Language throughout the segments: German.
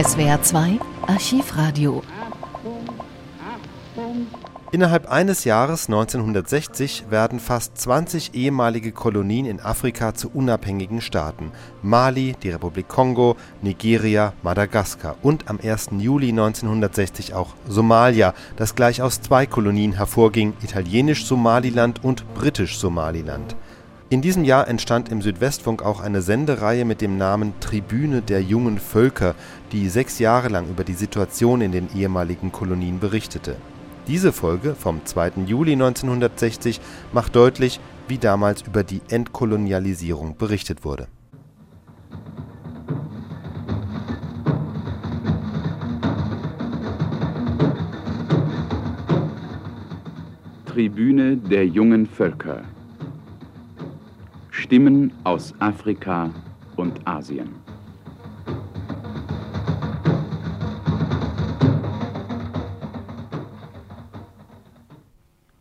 SWR 2 Archivradio. Innerhalb eines Jahres 1960 werden fast 20 ehemalige Kolonien in Afrika zu unabhängigen Staaten: Mali, die Republik Kongo, Nigeria, Madagaskar und am 1. Juli 1960 auch Somalia, das gleich aus zwei Kolonien hervorging, Italienisch-Somaliland und Britisch-Somaliland. In diesem Jahr entstand im Südwestfunk auch eine Sendereihe mit dem Namen Tribüne der jungen Völker, die sechs Jahre lang über die Situation in den ehemaligen Kolonien berichtete. Diese Folge vom 2. Juli 1960 macht deutlich, wie damals über die Entkolonialisierung berichtet wurde. Tribüne der jungen Völker Stimmen aus Afrika und Asien.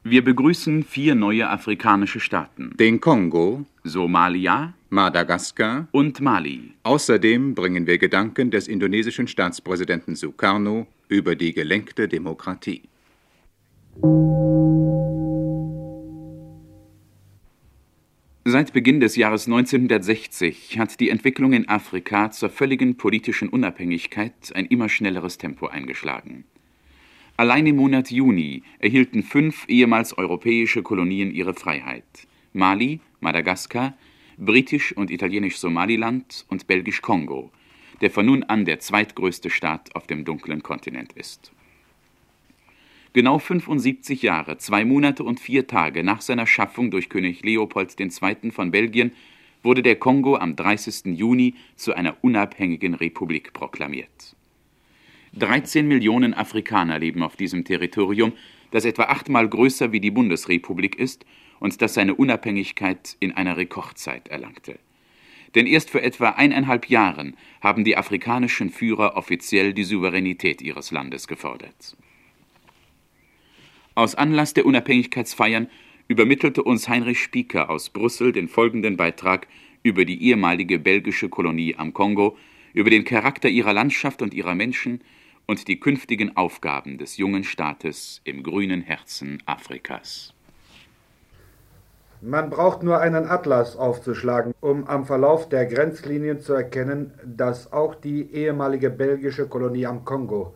Wir begrüßen vier neue afrikanische Staaten. Den Kongo, Somalia, Madagaskar und Mali. Außerdem bringen wir Gedanken des indonesischen Staatspräsidenten Sukarno über die gelenkte Demokratie. Seit Beginn des Jahres 1960 hat die Entwicklung in Afrika zur völligen politischen Unabhängigkeit ein immer schnelleres Tempo eingeschlagen. Allein im Monat Juni erhielten fünf ehemals europäische Kolonien ihre Freiheit: Mali, Madagaskar, britisch und italienisch Somaliland und belgisch Kongo, der von nun an der zweitgrößte Staat auf dem dunklen Kontinent ist Genau 75 Jahre, zwei Monate und vier Tage nach seiner Schaffung durch König Leopold II. von Belgien wurde der Kongo am 30. Juni zu einer unabhängigen Republik proklamiert. 13 Millionen Afrikaner leben auf diesem Territorium, das etwa achtmal größer wie die Bundesrepublik ist und das seine Unabhängigkeit in einer Rekordzeit erlangte. Denn erst vor etwa eineinhalb Jahren haben die afrikanischen Führer offiziell die Souveränität ihres Landes gefordert aus Anlass der Unabhängigkeitsfeiern übermittelte uns Heinrich Spieker aus Brüssel den folgenden Beitrag über die ehemalige belgische Kolonie am Kongo, über den Charakter ihrer Landschaft und ihrer Menschen und die künftigen Aufgaben des jungen Staates im grünen Herzen Afrikas. Man braucht nur einen Atlas aufzuschlagen, um am Verlauf der Grenzlinien zu erkennen, dass auch die ehemalige belgische Kolonie am Kongo,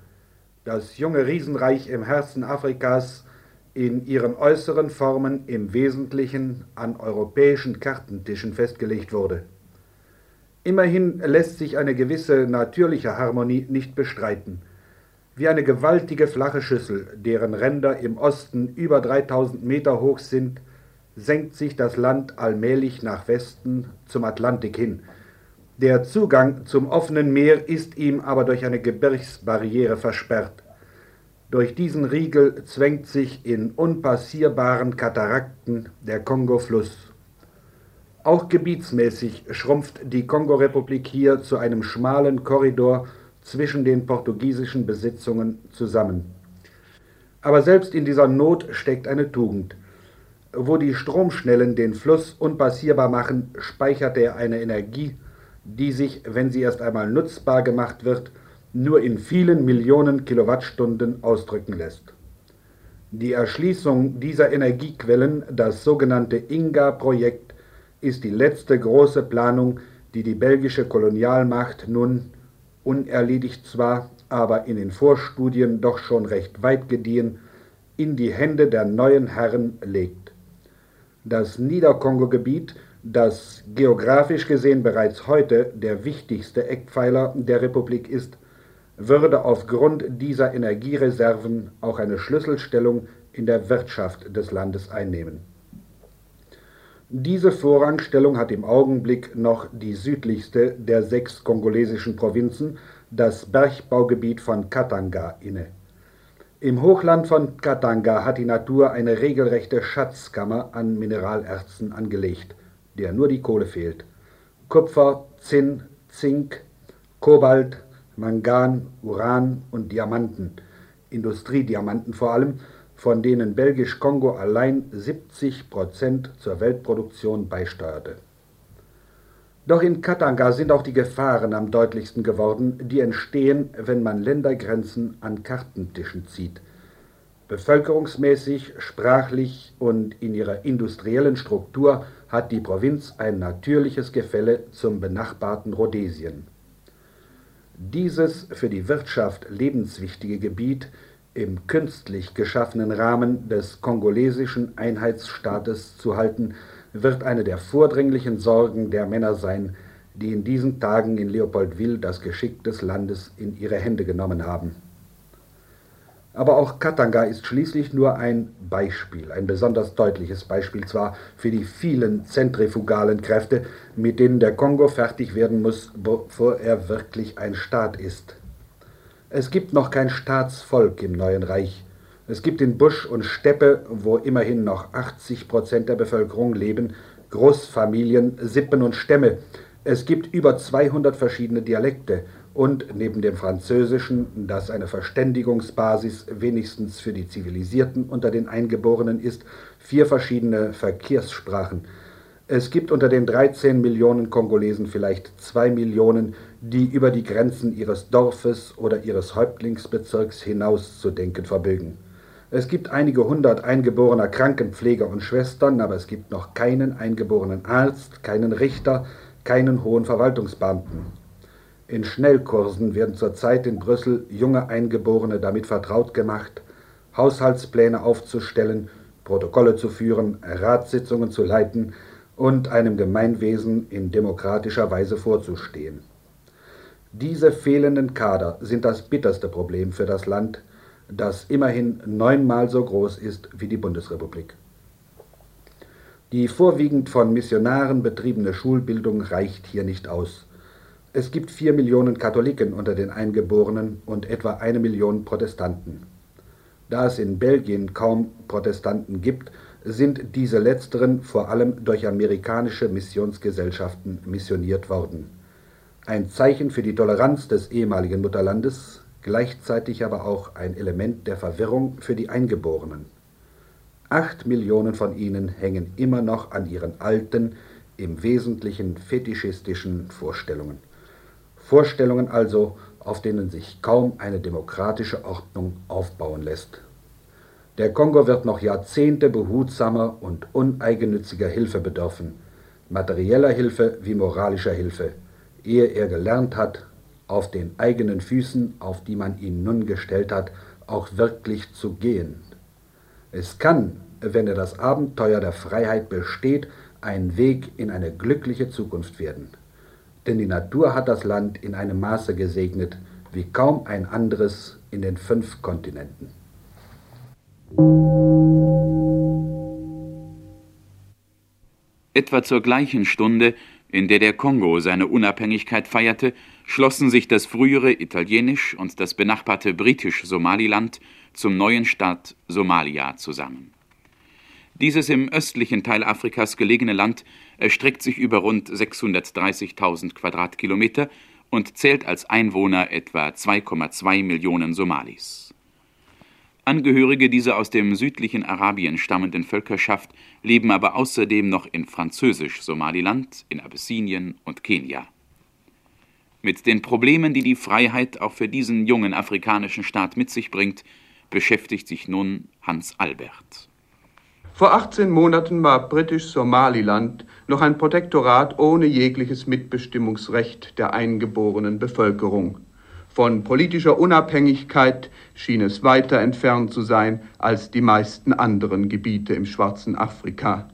das junge Riesenreich im Herzen Afrikas, in ihren äußeren Formen im Wesentlichen an europäischen Kartentischen festgelegt wurde. Immerhin lässt sich eine gewisse natürliche Harmonie nicht bestreiten. Wie eine gewaltige flache Schüssel, deren Ränder im Osten über 3000 Meter hoch sind, senkt sich das Land allmählich nach Westen zum Atlantik hin. Der Zugang zum offenen Meer ist ihm aber durch eine Gebirgsbarriere versperrt. Durch diesen Riegel zwängt sich in unpassierbaren Katarakten der Kongo-Fluss. Auch gebietsmäßig schrumpft die Kongo-Republik hier zu einem schmalen Korridor zwischen den portugiesischen Besitzungen zusammen. Aber selbst in dieser Not steckt eine Tugend. Wo die Stromschnellen den Fluss unpassierbar machen, speichert er eine Energie, die sich, wenn sie erst einmal nutzbar gemacht wird, nur in vielen Millionen Kilowattstunden ausdrücken lässt. Die Erschließung dieser Energiequellen, das sogenannte Inga-Projekt, ist die letzte große Planung, die die belgische Kolonialmacht nun, unerledigt zwar, aber in den Vorstudien doch schon recht weit gediehen, in die Hände der neuen Herren legt. Das Niederkongo-Gebiet, das geografisch gesehen bereits heute der wichtigste Eckpfeiler der Republik ist, würde aufgrund dieser Energiereserven auch eine Schlüsselstellung in der Wirtschaft des Landes einnehmen. Diese Vorrangstellung hat im Augenblick noch die südlichste der sechs kongolesischen Provinzen, das Bergbaugebiet von Katanga, inne. Im Hochland von Katanga hat die Natur eine regelrechte Schatzkammer an Mineralerzen angelegt, der nur die Kohle fehlt. Kupfer, Zinn, Zink, Kobalt, Mangan, Uran und Diamanten, Industriediamanten vor allem, von denen Belgisch-Kongo allein 70 Prozent zur Weltproduktion beisteuerte. Doch in Katanga sind auch die Gefahren am deutlichsten geworden, die entstehen, wenn man Ländergrenzen an Kartentischen zieht. Bevölkerungsmäßig, sprachlich und in ihrer industriellen Struktur hat die Provinz ein natürliches Gefälle zum benachbarten Rhodesien. Dieses für die Wirtschaft lebenswichtige Gebiet im künstlich geschaffenen Rahmen des kongolesischen Einheitsstaates zu halten, wird eine der vordringlichen Sorgen der Männer sein, die in diesen Tagen in Leopoldville das Geschick des Landes in ihre Hände genommen haben. Aber auch Katanga ist schließlich nur ein Beispiel, ein besonders deutliches Beispiel zwar für die vielen zentrifugalen Kräfte, mit denen der Kongo fertig werden muss, bevor er wirklich ein Staat ist. Es gibt noch kein Staatsvolk im neuen Reich. Es gibt in Busch und Steppe, wo immerhin noch 80 Prozent der Bevölkerung leben, Großfamilien, Sippen und Stämme. Es gibt über 200 verschiedene Dialekte und neben dem Französischen, das eine Verständigungsbasis wenigstens für die Zivilisierten unter den Eingeborenen ist, vier verschiedene Verkehrssprachen. Es gibt unter den 13 Millionen Kongolesen vielleicht zwei Millionen, die über die Grenzen ihres Dorfes oder ihres Häuptlingsbezirks hinaus zu denken verbögen. Es gibt einige hundert eingeborener Krankenpfleger und Schwestern, aber es gibt noch keinen eingeborenen Arzt, keinen Richter, keinen hohen Verwaltungsbeamten. In Schnellkursen werden zurzeit in Brüssel junge Eingeborene damit vertraut gemacht, Haushaltspläne aufzustellen, Protokolle zu führen, Ratssitzungen zu leiten und einem Gemeinwesen in demokratischer Weise vorzustehen. Diese fehlenden Kader sind das bitterste Problem für das Land, das immerhin neunmal so groß ist wie die Bundesrepublik. Die vorwiegend von Missionaren betriebene Schulbildung reicht hier nicht aus. Es gibt vier Millionen Katholiken unter den Eingeborenen und etwa eine Million Protestanten. Da es in Belgien kaum Protestanten gibt, sind diese letzteren vor allem durch amerikanische Missionsgesellschaften missioniert worden. Ein Zeichen für die Toleranz des ehemaligen Mutterlandes, gleichzeitig aber auch ein Element der Verwirrung für die Eingeborenen. Acht Millionen von ihnen hängen immer noch an ihren alten, im Wesentlichen fetischistischen Vorstellungen. Vorstellungen also, auf denen sich kaum eine demokratische Ordnung aufbauen lässt. Der Kongo wird noch Jahrzehnte behutsamer und uneigennütziger Hilfe bedürfen, materieller Hilfe wie moralischer Hilfe, ehe er gelernt hat, auf den eigenen Füßen, auf die man ihn nun gestellt hat, auch wirklich zu gehen. Es kann, wenn er das Abenteuer der Freiheit besteht, ein Weg in eine glückliche Zukunft werden denn die Natur hat das Land in einem Maße gesegnet wie kaum ein anderes in den fünf Kontinenten. Etwa zur gleichen Stunde, in der der Kongo seine Unabhängigkeit feierte, schlossen sich das frühere Italienisch und das benachbarte Britisch-Somaliland zum neuen Staat Somalia zusammen. Dieses im östlichen Teil Afrikas gelegene Land erstreckt sich über rund 630.000 Quadratkilometer und zählt als Einwohner etwa 2,2 Millionen Somalis. Angehörige dieser aus dem südlichen Arabien stammenden Völkerschaft leben aber außerdem noch in Französisch-Somaliland, in Abyssinien und Kenia. Mit den Problemen, die die Freiheit auch für diesen jungen afrikanischen Staat mit sich bringt, beschäftigt sich nun Hans Albert. Vor 18 Monaten war Britisch-Somaliland noch ein Protektorat ohne jegliches Mitbestimmungsrecht der eingeborenen Bevölkerung. Von politischer Unabhängigkeit schien es weiter entfernt zu sein als die meisten anderen Gebiete im schwarzen Afrika.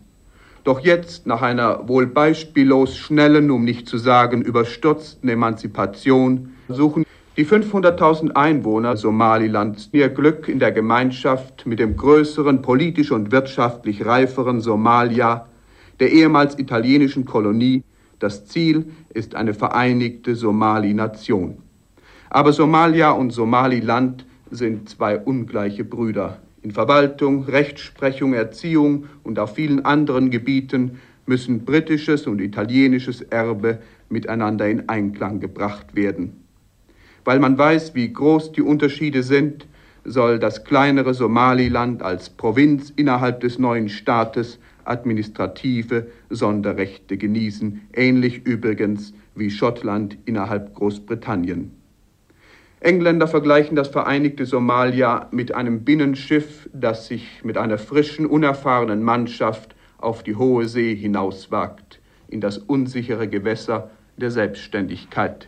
Doch jetzt, nach einer wohl beispiellos schnellen, um nicht zu sagen überstürzten Emanzipation, suchen die 500.000 Einwohner Somalilands ihr Glück in der Gemeinschaft mit dem größeren, politisch und wirtschaftlich reiferen Somalia, der ehemals italienischen Kolonie. Das Ziel ist eine vereinigte Somali-Nation. Aber Somalia und Somaliland sind zwei ungleiche Brüder. In Verwaltung, Rechtsprechung, Erziehung und auf vielen anderen Gebieten müssen britisches und italienisches Erbe miteinander in Einklang gebracht werden. Weil man weiß, wie groß die Unterschiede sind, soll das kleinere Somaliland als Provinz innerhalb des neuen Staates administrative Sonderrechte genießen, ähnlich übrigens wie Schottland innerhalb Großbritannien. Engländer vergleichen das vereinigte Somalia mit einem Binnenschiff, das sich mit einer frischen, unerfahrenen Mannschaft auf die hohe See hinauswagt, in das unsichere Gewässer der Selbstständigkeit.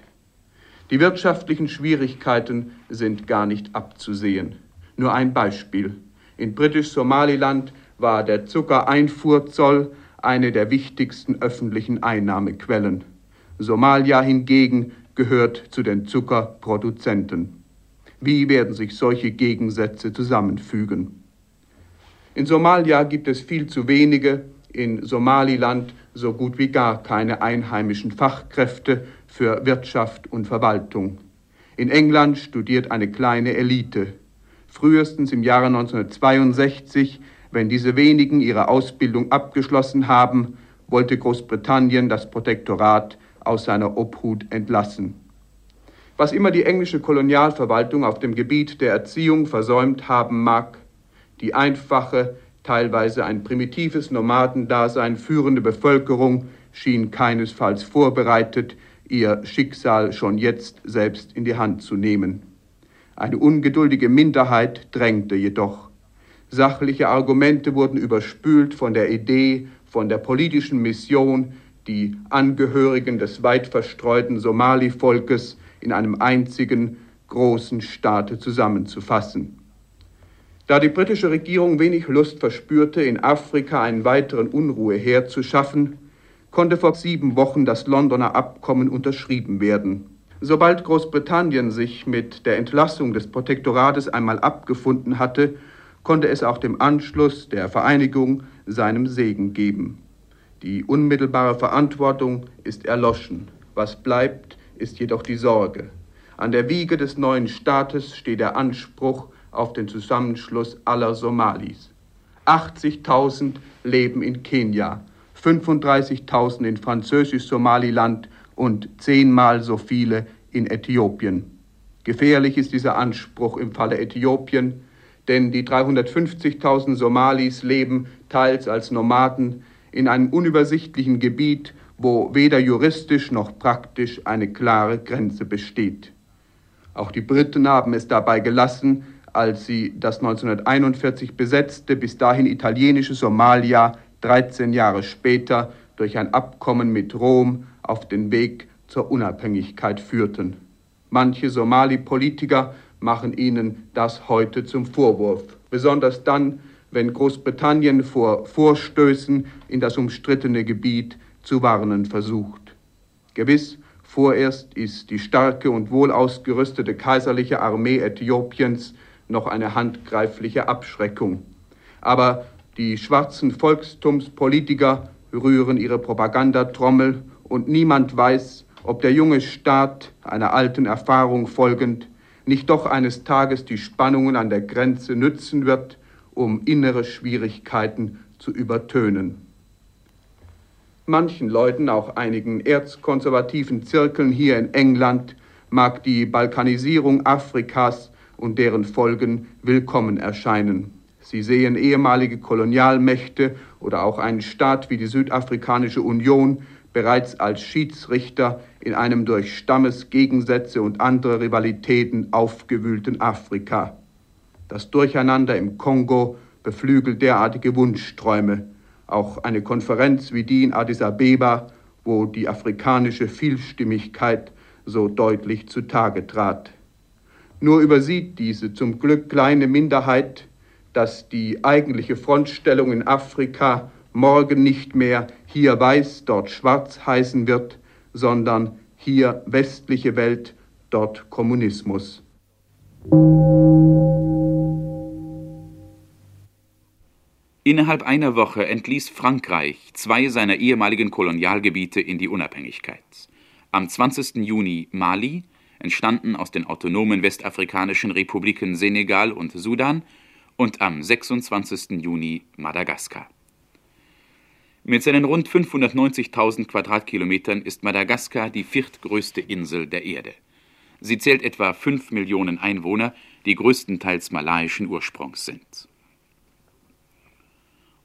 Die wirtschaftlichen Schwierigkeiten sind gar nicht abzusehen. Nur ein Beispiel. In Britisch-Somaliland war der Zuckereinfuhrzoll eine der wichtigsten öffentlichen Einnahmequellen. Somalia hingegen gehört zu den Zuckerproduzenten. Wie werden sich solche Gegensätze zusammenfügen? In Somalia gibt es viel zu wenige, in Somaliland so gut wie gar keine einheimischen Fachkräfte für Wirtschaft und Verwaltung. In England studiert eine kleine Elite. Frühestens im Jahre 1962, wenn diese wenigen ihre Ausbildung abgeschlossen haben, wollte Großbritannien das Protektorat aus seiner Obhut entlassen. Was immer die englische Kolonialverwaltung auf dem Gebiet der Erziehung versäumt haben mag, die einfache, teilweise ein primitives Nomadendasein führende Bevölkerung schien keinesfalls vorbereitet, ihr Schicksal schon jetzt selbst in die Hand zu nehmen. Eine ungeduldige Minderheit drängte jedoch. Sachliche Argumente wurden überspült von der Idee, von der politischen Mission, die Angehörigen des weit verstreuten Somali-Volkes in einem einzigen großen Staate zusammenzufassen. Da die britische Regierung wenig Lust verspürte, in Afrika einen weiteren Unruheherd zu schaffen, konnte vor sieben Wochen das Londoner Abkommen unterschrieben werden. Sobald Großbritannien sich mit der Entlassung des Protektorates einmal abgefunden hatte, konnte es auch dem Anschluss der Vereinigung seinem Segen geben. Die unmittelbare Verantwortung ist erloschen. Was bleibt, ist jedoch die Sorge. An der Wiege des neuen Staates steht der Anspruch auf den Zusammenschluss aller Somalis. 80.000 leben in Kenia, 35.000 in Französisch-Somaliland und zehnmal so viele in Äthiopien. Gefährlich ist dieser Anspruch im Falle Äthiopien, denn die 350.000 Somalis leben teils als Nomaden in einem unübersichtlichen Gebiet, wo weder juristisch noch praktisch eine klare Grenze besteht. Auch die Briten haben es dabei gelassen, als sie das 1941 besetzte, bis dahin italienische Somalia 13 Jahre später durch ein Abkommen mit Rom auf den Weg zur Unabhängigkeit führten. Manche Somali-Politiker machen ihnen das heute zum Vorwurf, besonders dann, wenn Großbritannien vor Vorstößen in das umstrittene Gebiet zu warnen versucht. Gewiss, vorerst ist die starke und wohl ausgerüstete kaiserliche Armee Äthiopiens noch eine handgreifliche Abschreckung. Aber die schwarzen Volkstumspolitiker rühren ihre Propagandatrommel und niemand weiß, ob der junge Staat, einer alten Erfahrung folgend, nicht doch eines Tages die Spannungen an der Grenze nützen wird, um innere Schwierigkeiten zu übertönen. Manchen Leuten, auch einigen erzkonservativen Zirkeln hier in England, mag die Balkanisierung Afrikas und deren Folgen willkommen erscheinen. Sie sehen ehemalige Kolonialmächte oder auch einen Staat wie die Südafrikanische Union bereits als Schiedsrichter in einem durch Stammesgegensätze und andere Rivalitäten aufgewühlten Afrika. Das Durcheinander im Kongo beflügelt derartige Wunschträume. Auch eine Konferenz wie die in Addis Abeba, wo die afrikanische Vielstimmigkeit so deutlich zutage trat. Nur übersieht diese zum Glück kleine Minderheit, dass die eigentliche Frontstellung in Afrika morgen nicht mehr hier weiß, dort schwarz heißen wird, sondern hier westliche Welt, dort Kommunismus. Innerhalb einer Woche entließ Frankreich zwei seiner ehemaligen Kolonialgebiete in die Unabhängigkeit. Am 20. Juni Mali, entstanden aus den autonomen westafrikanischen Republiken Senegal und Sudan, und am 26. Juni Madagaskar. Mit seinen rund 590.000 Quadratkilometern ist Madagaskar die viertgrößte Insel der Erde. Sie zählt etwa 5 Millionen Einwohner, die größtenteils malaiischen Ursprungs sind.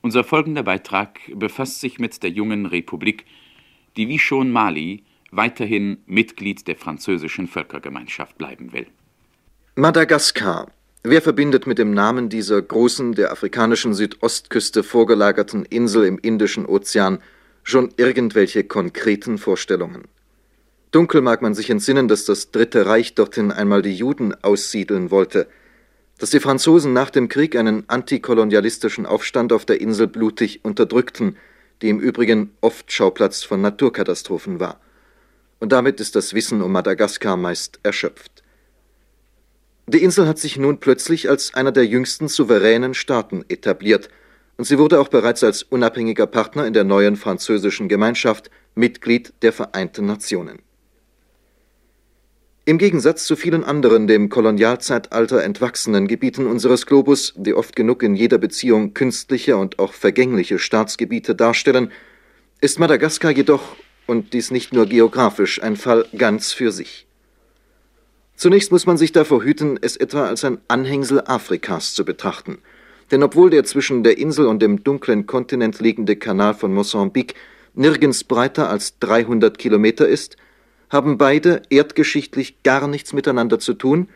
Unser folgender Beitrag befasst sich mit der jungen Republik, die wie schon Mali weiterhin Mitglied der französischen Völkergemeinschaft bleiben will. Madagaskar. Wer verbindet mit dem Namen dieser großen, der afrikanischen Südostküste vorgelagerten Insel im Indischen Ozean schon irgendwelche konkreten Vorstellungen? Dunkel mag man sich entsinnen, dass das Dritte Reich dorthin einmal die Juden aussiedeln wollte, dass die Franzosen nach dem Krieg einen antikolonialistischen Aufstand auf der Insel blutig unterdrückten, die im Übrigen oft Schauplatz von Naturkatastrophen war. Und damit ist das Wissen um Madagaskar meist erschöpft. Die Insel hat sich nun plötzlich als einer der jüngsten souveränen Staaten etabliert, und sie wurde auch bereits als unabhängiger Partner in der neuen französischen Gemeinschaft Mitglied der Vereinten Nationen. Im Gegensatz zu vielen anderen dem Kolonialzeitalter entwachsenen Gebieten unseres Globus, die oft genug in jeder Beziehung künstliche und auch vergängliche Staatsgebiete darstellen, ist Madagaskar jedoch, und dies nicht nur geografisch, ein Fall ganz für sich. Zunächst muss man sich davor hüten, es etwa als ein Anhängsel Afrikas zu betrachten. Denn obwohl der zwischen der Insel und dem dunklen Kontinent liegende Kanal von Mosambik nirgends breiter als 300 Kilometer ist, haben beide erdgeschichtlich gar nichts miteinander zu tun,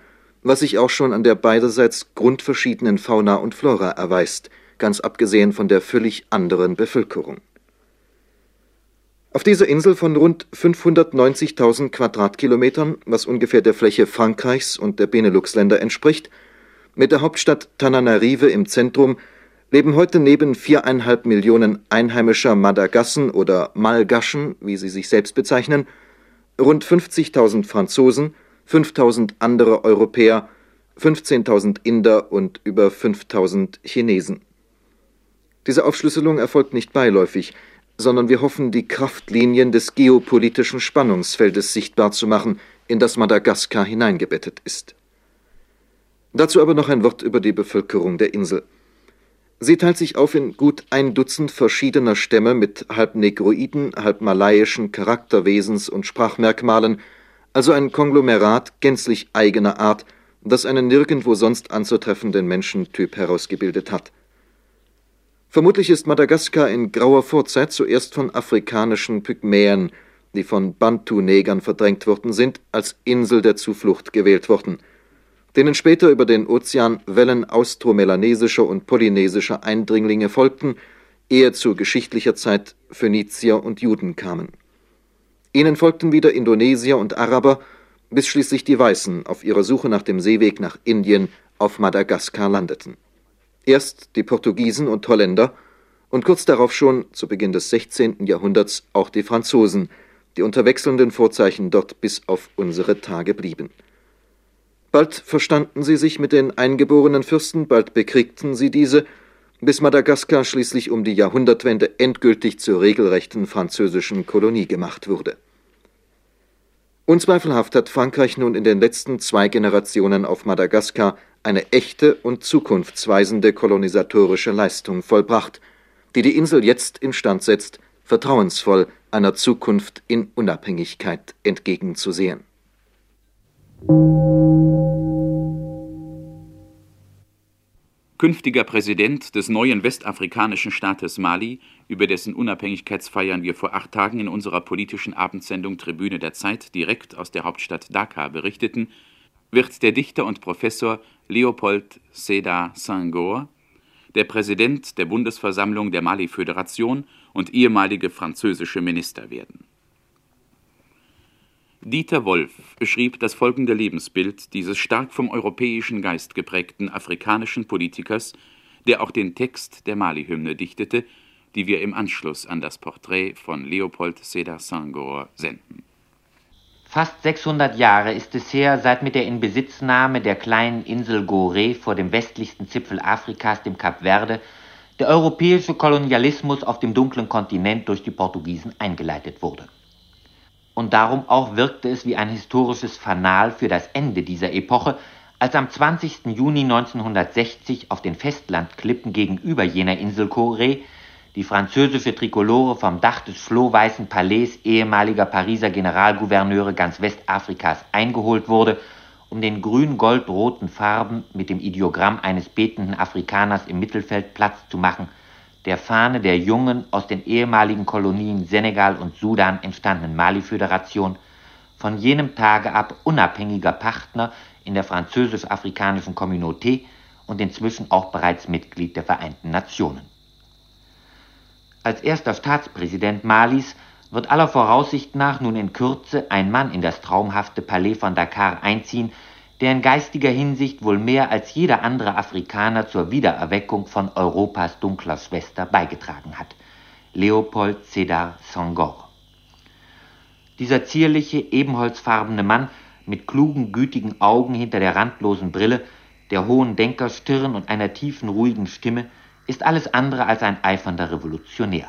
was sich auch schon an der beiderseits grundverschiedenen Fauna und Flora erweist, ganz abgesehen von der völlig anderen Bevölkerung. Auf dieser Insel von rund 590.000 Quadratkilometern, was ungefähr der Fläche Frankreichs und der Benelux-Länder entspricht, mit der Hauptstadt Tananarive im Zentrum, leben heute neben viereinhalb Millionen einheimischer Madagassen oder Malgaschen, wie sie sich selbst bezeichnen, rund 50.000 Franzosen, 5.000 andere Europäer, 15.000 Inder und über 5.000 Chinesen. Diese Aufschlüsselung erfolgt nicht beiläufig, sondern wir hoffen, die Kraftlinien des geopolitischen Spannungsfeldes sichtbar zu machen, in das Madagaskar hineingebettet ist. Dazu aber noch ein Wort über die Bevölkerung der Insel. Sie teilt sich auf in gut ein Dutzend verschiedener Stämme mit halb negroiden, halb malaiischen Charakterwesens und Sprachmerkmalen, also ein Konglomerat gänzlich eigener Art, das einen nirgendwo sonst anzutreffenden Menschentyp herausgebildet hat. Vermutlich ist Madagaskar in grauer Vorzeit zuerst von afrikanischen Pygmäen, die von Bantu-Negern verdrängt worden sind, als Insel der Zuflucht gewählt worden – denen später über den Ozean Wellen austromelanesischer und polynesischer Eindringlinge folgten, ehe zu geschichtlicher Zeit Phönizier und Juden kamen. Ihnen folgten wieder Indonesier und Araber, bis schließlich die Weißen auf ihrer Suche nach dem Seeweg nach Indien auf Madagaskar landeten. Erst die Portugiesen und Holländer und kurz darauf schon, zu Beginn des 16. Jahrhunderts, auch die Franzosen, die unter wechselnden Vorzeichen dort bis auf unsere Tage blieben. Bald verstanden sie sich mit den eingeborenen Fürsten, bald bekriegten sie diese, bis Madagaskar schließlich um die Jahrhundertwende endgültig zur regelrechten französischen Kolonie gemacht wurde. Unzweifelhaft hat Frankreich nun in den letzten zwei Generationen auf Madagaskar eine echte und zukunftsweisende kolonisatorische Leistung vollbracht, die die Insel jetzt instand setzt, vertrauensvoll einer Zukunft in Unabhängigkeit entgegenzusehen. Künftiger Präsident des neuen westafrikanischen Staates Mali, über dessen Unabhängigkeitsfeiern wir vor acht Tagen in unserer politischen Abendsendung Tribüne der Zeit direkt aus der Hauptstadt Dakar berichteten, wird der Dichter und Professor Leopold Sédar Senghor, der Präsident der Bundesversammlung der Mali-Föderation und ehemalige französische Minister werden Dieter Wolf beschrieb das folgende Lebensbild dieses stark vom europäischen Geist geprägten afrikanischen Politikers, der auch den Text der Mali-Hymne dichtete, die wir im Anschluss an das Porträt von Leopold Sédar Senghor senden. Fast 600 Jahre ist es her, seit mit der Inbesitznahme der kleinen Insel Gorée vor dem westlichsten Zipfel Afrikas, dem Kap Verde, der europäische Kolonialismus auf dem dunklen Kontinent durch die Portugiesen eingeleitet wurde und darum auch wirkte es wie ein historisches Fanal für das Ende dieser Epoche, als am 20. Juni 1960 auf den Festlandklippen gegenüber jener Insel Corée die französische Trikolore vom Dach des flohweißen Palais ehemaliger Pariser Generalgouverneure ganz Westafrikas eingeholt wurde um den grün-gold-roten Farben mit dem Ideogramm eines betenden Afrikaners im Mittelfeld Platz zu machen, der Fahne der jungen, aus den ehemaligen Kolonien Senegal und Sudan entstandenen Mali-Föderation, von jenem Tage ab unabhängiger Partner in der französisch-afrikanischen Communauté und inzwischen auch bereits Mitglied der Vereinten Nationen. Als erster Staatspräsident Malis wird aller Voraussicht nach nun in Kürze ein Mann in das traumhafte Palais von Dakar einziehen, der in geistiger Hinsicht wohl mehr als jeder andere Afrikaner zur Wiedererweckung von Europas dunkler Schwester beigetragen hat. Leopold Sédar Senghor. Dieser zierliche, ebenholzfarbene Mann mit klugen, gütigen Augen hinter der randlosen Brille, der hohen Denkerstirn und einer tiefen, ruhigen Stimme ist alles andere als ein eifernder Revolutionär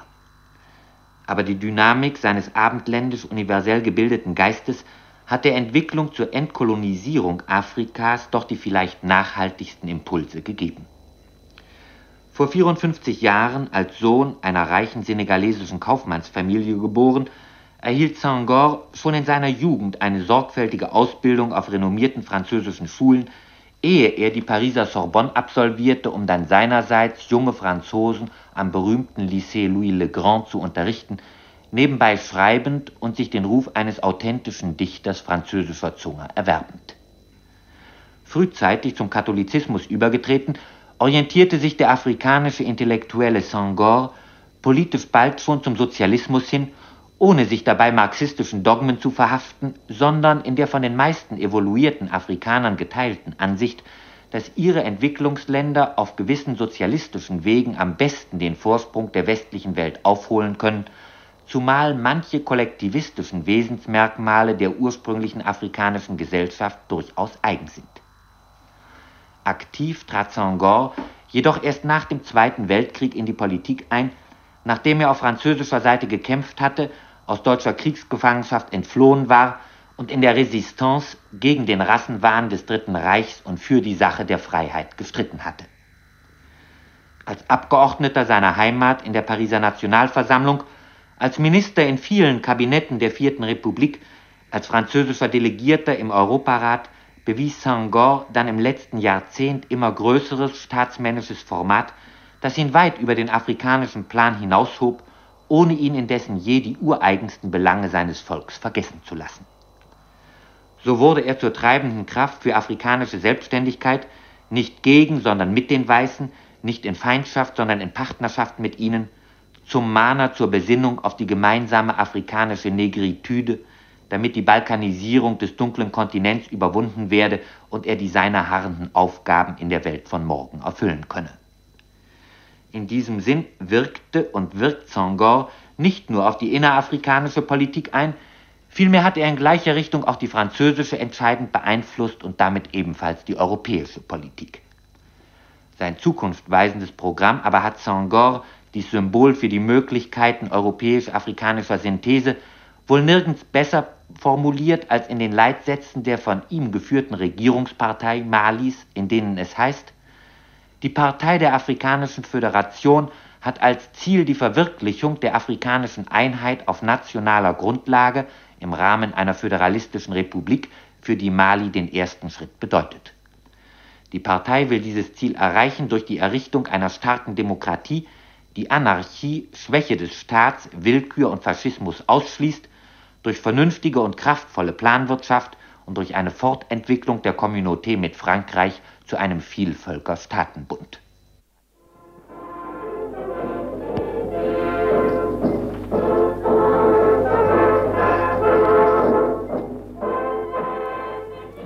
aber die Dynamik seines abendländisch universell gebildeten Geistes hat der Entwicklung zur Entkolonisierung Afrikas doch die vielleicht nachhaltigsten Impulse gegeben. Vor 54 Jahren, als Sohn einer reichen senegalesischen Kaufmannsfamilie geboren, erhielt Senghor schon in seiner Jugend eine sorgfältige Ausbildung auf renommierten französischen Schulen, ehe er die Pariser Sorbonne absolvierte, um dann seinerseits junge Franzosen am berühmten Lycée Louis le Grand zu unterrichten, nebenbei schreibend und sich den Ruf eines authentischen Dichters französischer Zunge erwerbend. Frühzeitig zum Katholizismus übergetreten, orientierte sich der afrikanische Intellektuelle Senghor politisch bald schon zum Sozialismus hin, ohne sich dabei marxistischen Dogmen zu verhaften, sondern in der von den meisten evoluierten Afrikanern geteilten Ansicht, dass ihre Entwicklungsländer auf gewissen sozialistischen Wegen am besten den Vorsprung der westlichen Welt aufholen können, zumal manche kollektivistischen Wesensmerkmale der ursprünglichen afrikanischen Gesellschaft durchaus eigen sind. Aktiv trat Senghor jedoch erst nach dem Zweiten Weltkrieg in die Politik ein, nachdem er auf französischer Seite gekämpft hatte, aus deutscher Kriegsgefangenschaft entflohen war und in der Resistance gegen den Rassenwahn des Dritten Reichs und für die Sache der Freiheit gestritten hatte. Als Abgeordneter seiner Heimat in der Pariser Nationalversammlung, als Minister in vielen Kabinetten der Vierten Republik, als französischer Delegierter im Europarat bewies Senghor dann im letzten Jahrzehnt immer größeres staatsmännisches Format, das ihn weit über den afrikanischen Plan hinaushob, ohne ihn indessen je die ureigensten Belange seines Volks vergessen zu lassen. So wurde er zur treibenden Kraft für afrikanische Selbstständigkeit, nicht gegen, sondern mit den Weißen, nicht in Feindschaft, sondern in Partnerschaft mit ihnen, zum Mahner zur Besinnung auf die gemeinsame afrikanische Negritude, damit die Balkanisierung des dunklen Kontinents überwunden werde und er die seiner harrenden Aufgaben in der Welt von morgen erfüllen könne. In diesem Sinn wirkte und wirkt Senghor nicht nur auf die innerafrikanische Politik ein, Vielmehr hat er in gleicher Richtung auch die französische entscheidend beeinflusst und damit ebenfalls die europäische Politik. Sein zukunftweisendes Programm aber hat Senghor, dies Symbol für die Möglichkeiten europäisch-afrikanischer Synthese, wohl nirgends besser formuliert als in den Leitsätzen der von ihm geführten Regierungspartei Malis, in denen es heißt, die Partei der Afrikanischen Föderation hat als Ziel die Verwirklichung der afrikanischen Einheit auf nationaler Grundlage im Rahmen einer föderalistischen Republik, für die Mali den ersten Schritt bedeutet. Die Partei will dieses Ziel erreichen durch die Errichtung einer starken Demokratie, die Anarchie, Schwäche des Staats, Willkür und Faschismus ausschließt, durch vernünftige und kraftvolle Planwirtschaft und durch eine Fortentwicklung der Communauté mit Frankreich zu einem Vielvölkerstaatenbund.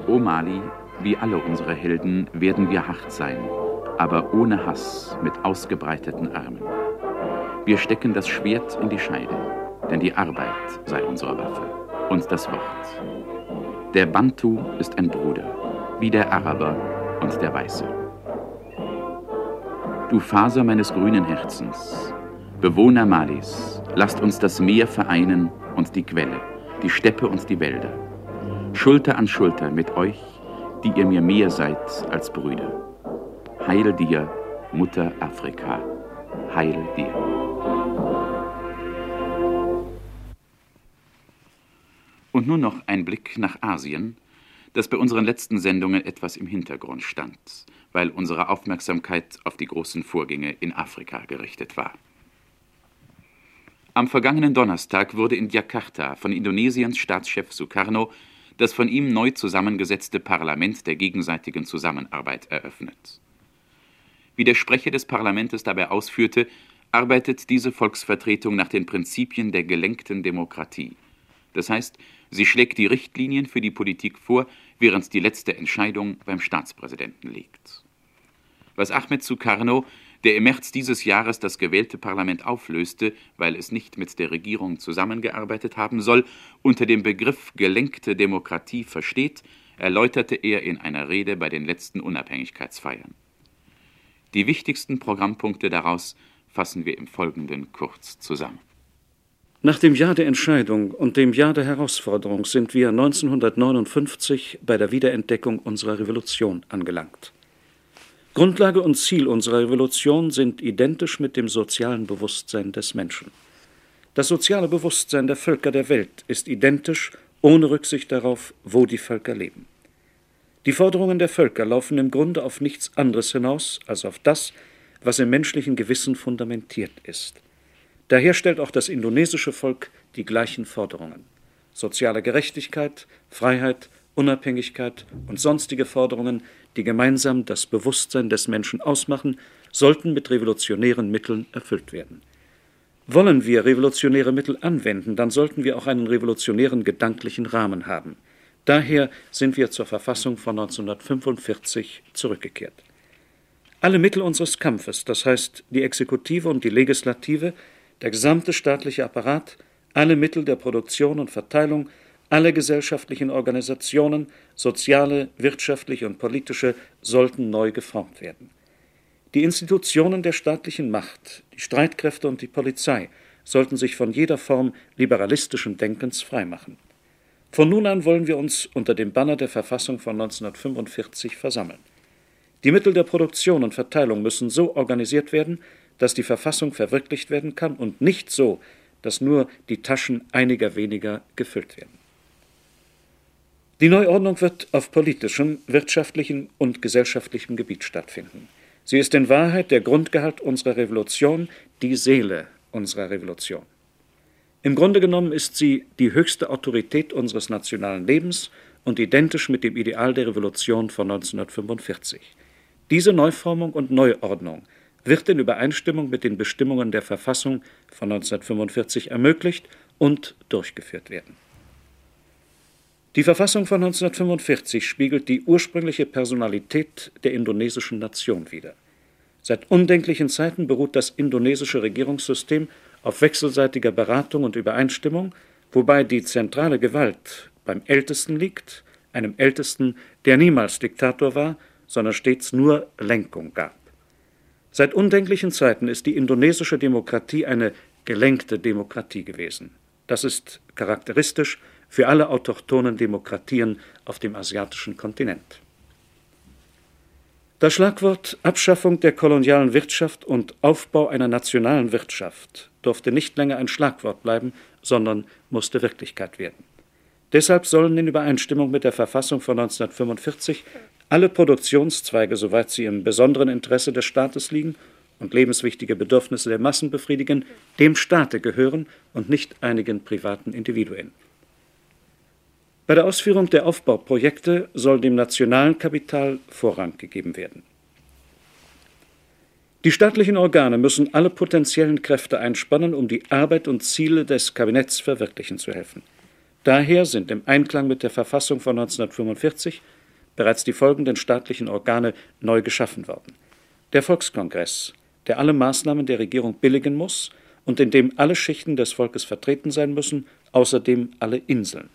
O Mali, wie alle unsere Helden werden wir hart sein, aber ohne Hass mit ausgebreiteten Armen. Wir stecken das Schwert in die Scheide, denn die Arbeit sei unsere Waffe und das Wort. Der Bantu ist ein Bruder, wie der Araber und der Weiße. Du Faser meines grünen Herzens, Bewohner Malis, lasst uns das Meer vereinen und die Quelle, die Steppe und die Wälder Schulter an Schulter mit euch, die ihr mir mehr seid als Brüder. Heil dir, Mutter Afrika, heil dir. Und nun noch ein Blick nach Asien, dass bei unseren letzten Sendungen etwas im Hintergrund stand, weil unsere Aufmerksamkeit auf die großen Vorgänge in Afrika gerichtet war. Am vergangenen Donnerstag wurde in Jakarta von Indonesiens Staatschef Sukarno das von ihm neu zusammengesetzte Parlament der gegenseitigen Zusammenarbeit eröffnet. Wie der Sprecher des Parlaments dabei ausführte, arbeitet diese Volksvertretung nach den Prinzipien der gelenkten Demokratie. Das heißt, sie schlägt die Richtlinien für die Politik vor, während die letzte Entscheidung beim Staatspräsidenten liegt. Was Ahmed Sukarno, der im März dieses Jahres das gewählte Parlament auflöste, weil es nicht mit der Regierung zusammengearbeitet haben soll, unter dem Begriff gelenkte Demokratie versteht, erläuterte er in einer Rede bei den letzten Unabhängigkeitsfeiern. Die wichtigsten Programmpunkte daraus fassen wir im Folgenden kurz zusammen. Nach dem Jahr der Entscheidung und dem Jahr der Herausforderung sind wir 1959 bei der Wiederentdeckung unserer Revolution angelangt. Grundlage und Ziel unserer Revolution sind identisch mit dem sozialen Bewusstsein des Menschen. Das soziale Bewusstsein der Völker der Welt ist identisch, ohne Rücksicht darauf, wo die Völker leben. Die Forderungen der Völker laufen im Grunde auf nichts anderes hinaus als auf das, was im menschlichen Gewissen fundamentiert ist. Daher stellt auch das indonesische Volk die gleichen Forderungen. Soziale Gerechtigkeit, Freiheit, Unabhängigkeit und sonstige Forderungen, die gemeinsam das Bewusstsein des Menschen ausmachen, sollten mit revolutionären Mitteln erfüllt werden. Wollen wir revolutionäre Mittel anwenden, dann sollten wir auch einen revolutionären gedanklichen Rahmen haben. Daher sind wir zur Verfassung von 1945 zurückgekehrt. Alle Mittel unseres Kampfes, das heißt die Exekutive und die Legislative, der gesamte staatliche Apparat, alle Mittel der Produktion und Verteilung, alle gesellschaftlichen Organisationen, soziale, wirtschaftliche und politische, sollten neu geformt werden. Die Institutionen der staatlichen Macht, die Streitkräfte und die Polizei sollten sich von jeder Form liberalistischen Denkens freimachen. Von nun an wollen wir uns unter dem Banner der Verfassung von 1945 versammeln. Die Mittel der Produktion und Verteilung müssen so organisiert werden, dass die Verfassung verwirklicht werden kann und nicht so, dass nur die Taschen einiger weniger gefüllt werden. Die Neuordnung wird auf politischem, wirtschaftlichem und gesellschaftlichem Gebiet stattfinden. Sie ist in Wahrheit der Grundgehalt unserer Revolution, die Seele unserer Revolution. Im Grunde genommen ist sie die höchste Autorität unseres nationalen Lebens und identisch mit dem Ideal der Revolution von 1945. Diese Neuformung und Neuordnung wird in Übereinstimmung mit den Bestimmungen der Verfassung von 1945 ermöglicht und durchgeführt werden. Die Verfassung von 1945 spiegelt die ursprüngliche Personalität der indonesischen Nation wider. Seit undenklichen Zeiten beruht das indonesische Regierungssystem auf wechselseitiger Beratung und Übereinstimmung, wobei die zentrale Gewalt beim Ältesten liegt, einem Ältesten, der niemals Diktator war, sondern stets nur Lenkung gab. Seit undenklichen Zeiten ist die indonesische Demokratie eine gelenkte Demokratie gewesen. Das ist charakteristisch für alle autochthonen Demokratien auf dem asiatischen Kontinent. Das Schlagwort Abschaffung der kolonialen Wirtschaft und Aufbau einer nationalen Wirtschaft durfte nicht länger ein Schlagwort bleiben, sondern musste Wirklichkeit werden. Deshalb sollen in Übereinstimmung mit der Verfassung von 1945 alle Produktionszweige, soweit sie im besonderen Interesse des Staates liegen und lebenswichtige Bedürfnisse der Massen befriedigen, dem Staate gehören und nicht einigen privaten Individuen. Bei der Ausführung der Aufbauprojekte soll dem nationalen Kapital Vorrang gegeben werden. Die staatlichen Organe müssen alle potenziellen Kräfte einspannen, um die Arbeit und Ziele des Kabinetts verwirklichen zu helfen. Daher sind im Einklang mit der Verfassung von 1945 bereits die folgenden staatlichen Organe neu geschaffen worden. Der Volkskongress, der alle Maßnahmen der Regierung billigen muss und in dem alle Schichten des Volkes vertreten sein müssen, außerdem alle Inseln.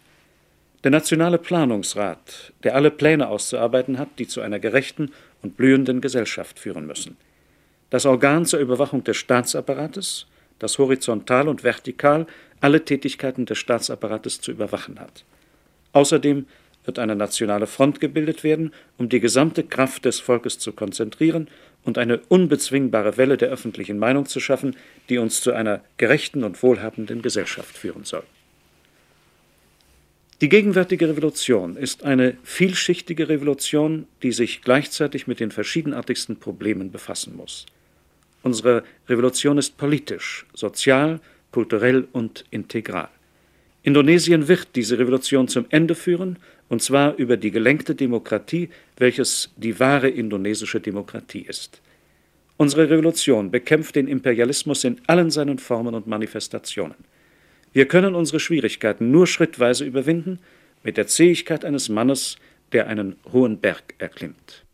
Der Nationale Planungsrat, der alle Pläne auszuarbeiten hat, die zu einer gerechten und blühenden Gesellschaft führen müssen. Das Organ zur Überwachung des Staatsapparates, das horizontal und vertikal alle Tätigkeiten des Staatsapparates zu überwachen hat. Außerdem wird eine nationale Front gebildet werden, um die gesamte Kraft des Volkes zu konzentrieren und eine unbezwingbare Welle der öffentlichen Meinung zu schaffen, die uns zu einer gerechten und wohlhabenden Gesellschaft führen soll. Die gegenwärtige Revolution ist eine vielschichtige Revolution, die sich gleichzeitig mit den verschiedenartigsten Problemen befassen muss. Unsere Revolution ist politisch, sozial, kulturell und integral. Indonesien wird diese Revolution zum Ende führen, und zwar über die gelenkte Demokratie, welches die wahre indonesische Demokratie ist. Unsere Revolution bekämpft den Imperialismus in allen seinen Formen und Manifestationen. Wir können unsere Schwierigkeiten nur schrittweise überwinden, mit der Zähigkeit eines Mannes, der einen hohen Berg erklimmt.